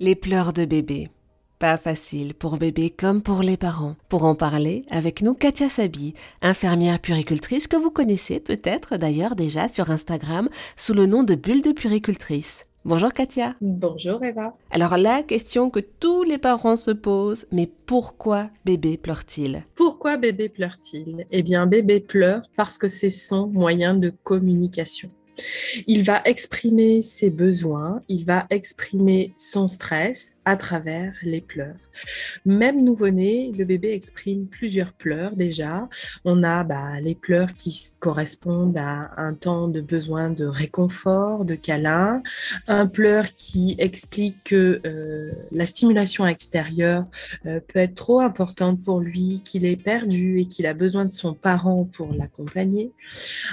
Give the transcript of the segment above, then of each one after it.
Les pleurs de bébé. Pas facile pour bébé comme pour les parents. Pour en parler, avec nous Katia Sabi, infirmière puricultrice que vous connaissez peut-être d'ailleurs déjà sur Instagram sous le nom de Bulle de puricultrice. Bonjour Katia. Bonjour Eva. Alors la question que tous les parents se posent, mais pourquoi bébé pleure-t-il? Pourquoi bébé pleure-t-il? Eh bien bébé pleure parce que c'est son moyen de communication. Il va exprimer ses besoins, il va exprimer son stress à travers les pleurs. Même nouveau-né, le bébé exprime plusieurs pleurs déjà. On a bah, les pleurs qui correspondent à un temps de besoin de réconfort, de câlin, un pleur qui explique que euh, la stimulation extérieure euh, peut être trop importante pour lui, qu'il est perdu et qu'il a besoin de son parent pour l'accompagner.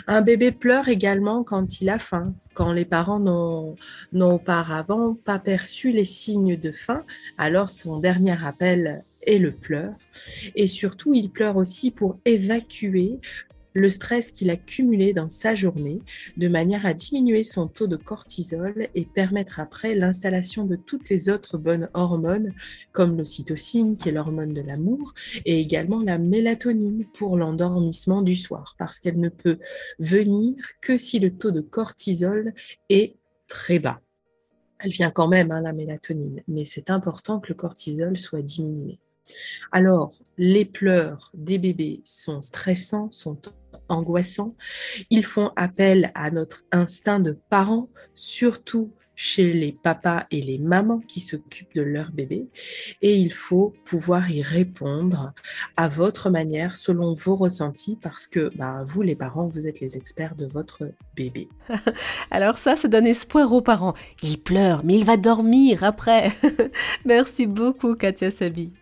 Un bébé pleure également quand il a faim, quand les parents n'ont auparavant pas perçu les signes de faim, alors son dernier appel est le pleur. Et surtout, il pleure aussi pour évacuer le stress qu'il a cumulé dans sa journée, de manière à diminuer son taux de cortisol et permettre après l'installation de toutes les autres bonnes hormones, comme l'ocytocine, qui est l'hormone de l'amour, et également la mélatonine pour l'endormissement du soir, parce qu'elle ne peut venir que si le taux de cortisol est très bas. Elle vient quand même, hein, la mélatonine, mais c'est important que le cortisol soit diminué. Alors, les pleurs des bébés sont stressants, sont angoissants. Ils font appel à notre instinct de parent, surtout chez les papas et les mamans qui s'occupent de leur bébé et il faut pouvoir y répondre à votre manière selon vos ressentis parce que bah, vous les parents vous êtes les experts de votre bébé. Alors ça ça donne espoir aux parents. Il pleure mais il va dormir après. Merci beaucoup Katia Sabi.